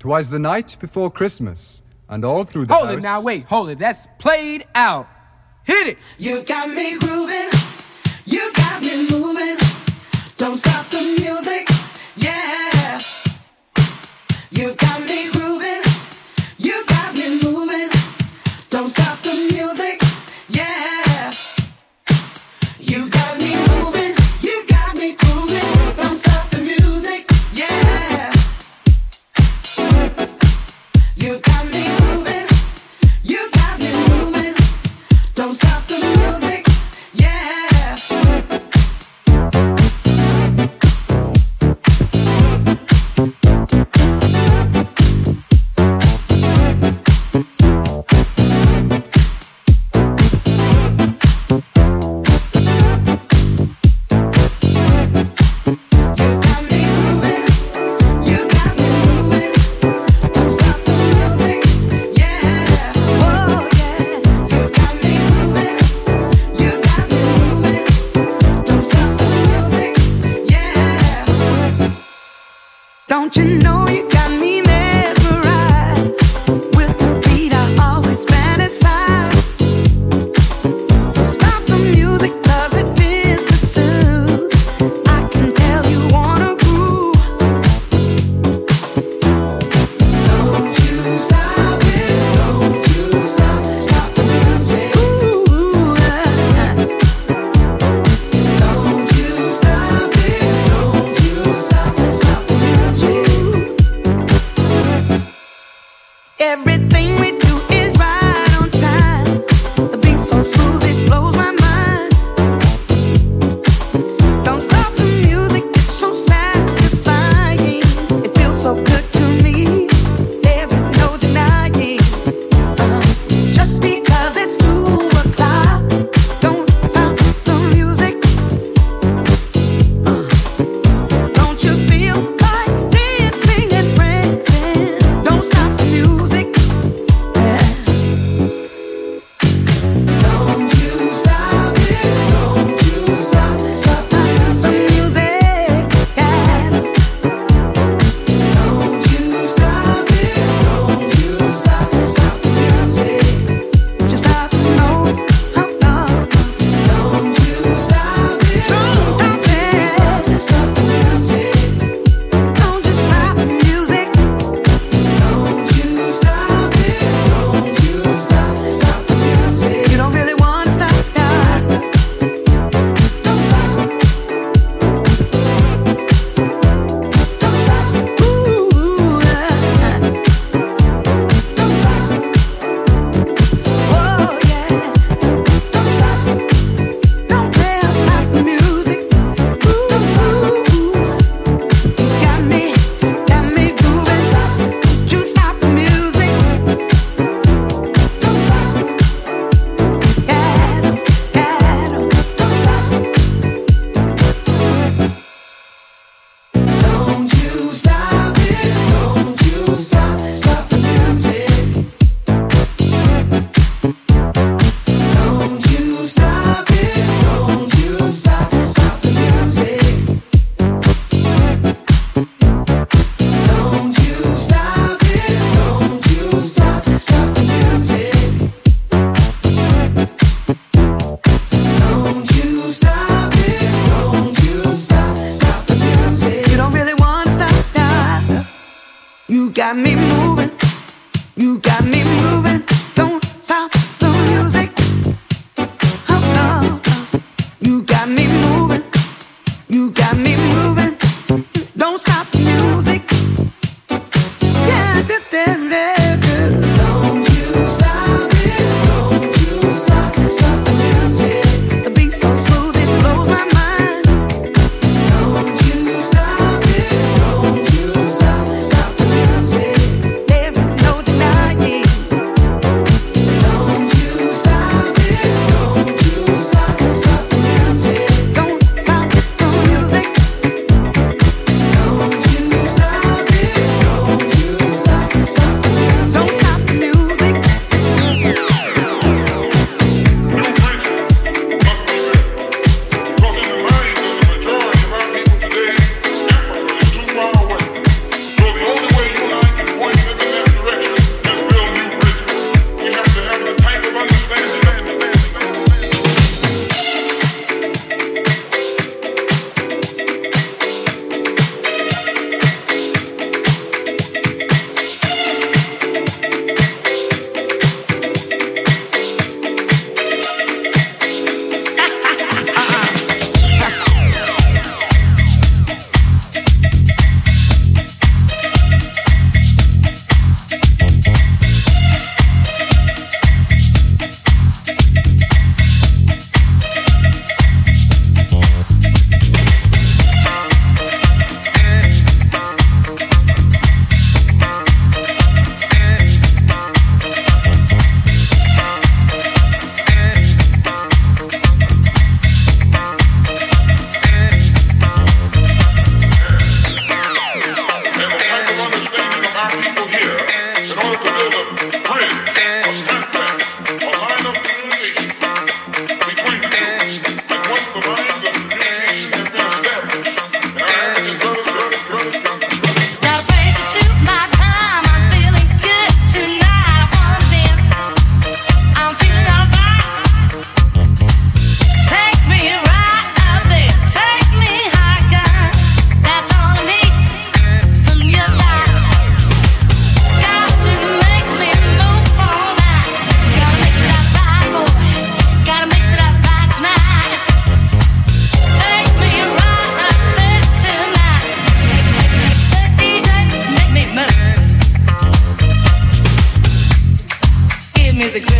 Twas the night before Christmas, and all through the Hold house... it now, wait, hold it. That's played out. Hit it. You got me grooving. You got me moving. Don't stop the music.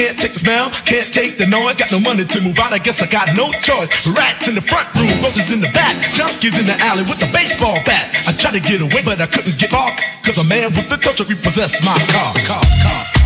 Can't take the smell, can't take the noise, got no money to move out, I guess I got no choice. Rats in the front room, roaches in the back, junkies in the alley with the baseball bat. I tried to get away, but I couldn't get far, cause a man with the touch repossessed my car. car, car.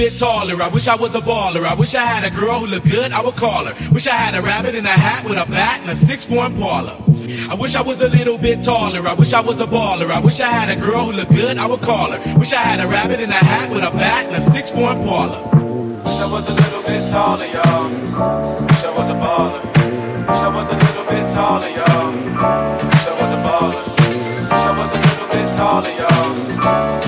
Bit taller. I wish I was a baller. I wish I had a girl who looked good, I would call her. Wish I had a rabbit in a hat with a bat and a six-four Impala. I wish I was a little bit taller. I wish I was a baller. I wish I had a girl who looked good, I would call her. Wish I had a rabbit in a hat with a bat and a six-four Impala. Wish I was a little bit taller, y'all. Wish I was a baller. Wish I was a little bit taller, y'all. Wish I was a baller. Wish I was a little bit taller, y'all.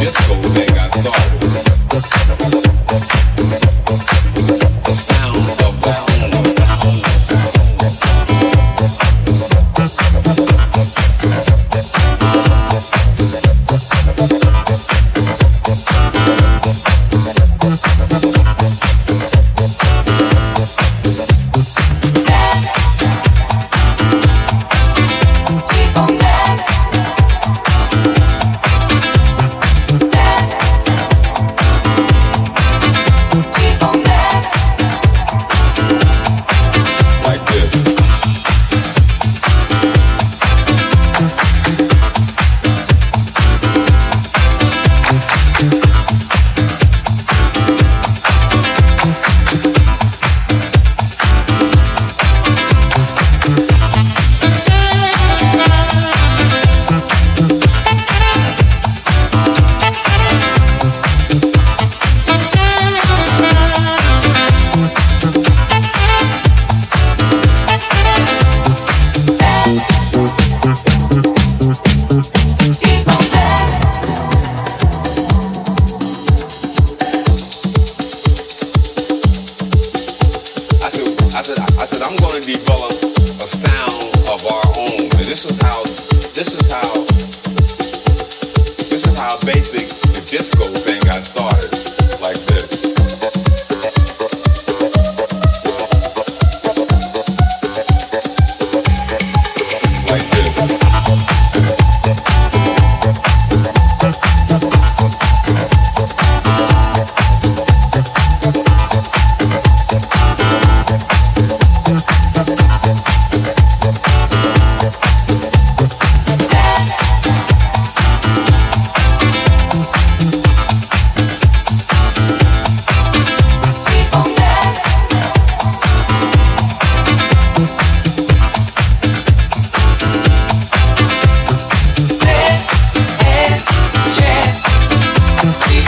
disco, baby.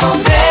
Dance and